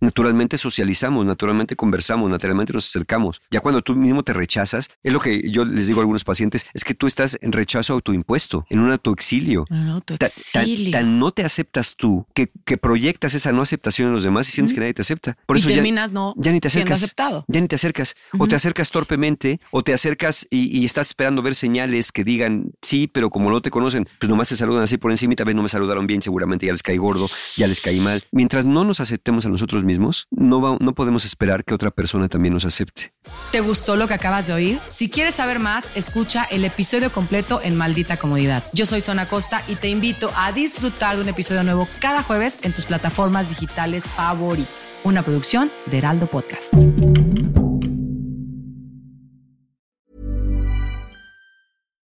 naturalmente socializamos, naturalmente conversamos, naturalmente nos acercamos. Ya cuando tú mismo te rechazas, es lo que yo les digo a algunos pacientes, es que tú estás en rechazo autoimpuesto, en un autoexilio. Un autoexilio. Tan, tan no te aceptas tú que, que, proyectas esa no aceptación en los demás y sientes que nadie te acepta. Por y eso terminas ya, no ya ni te acercas. aceptado. Ya ni te acercas. O te acercas torpemente, o te acercas y, y, estás esperando ver señales que digan sí, pero como no te conocen, pues nomás te saludan así por encima y tal vez no me saludaron bien, seguramente ya les caí gordo, ya les caí mal. Mientras no nos aceptemos a nosotros mismos, no, podemos esperar que otra persona también nos acepte. ¿Te gustó lo que acabas de oír? Si quieres saber más, escucha el episodio completo en Maldita Comodidad. Yo soy Zona Costa y te invito a disfrutar de un episodio nuevo cada jueves en tus plataformas digitales favoritas. Una producción de Heraldo Podcast.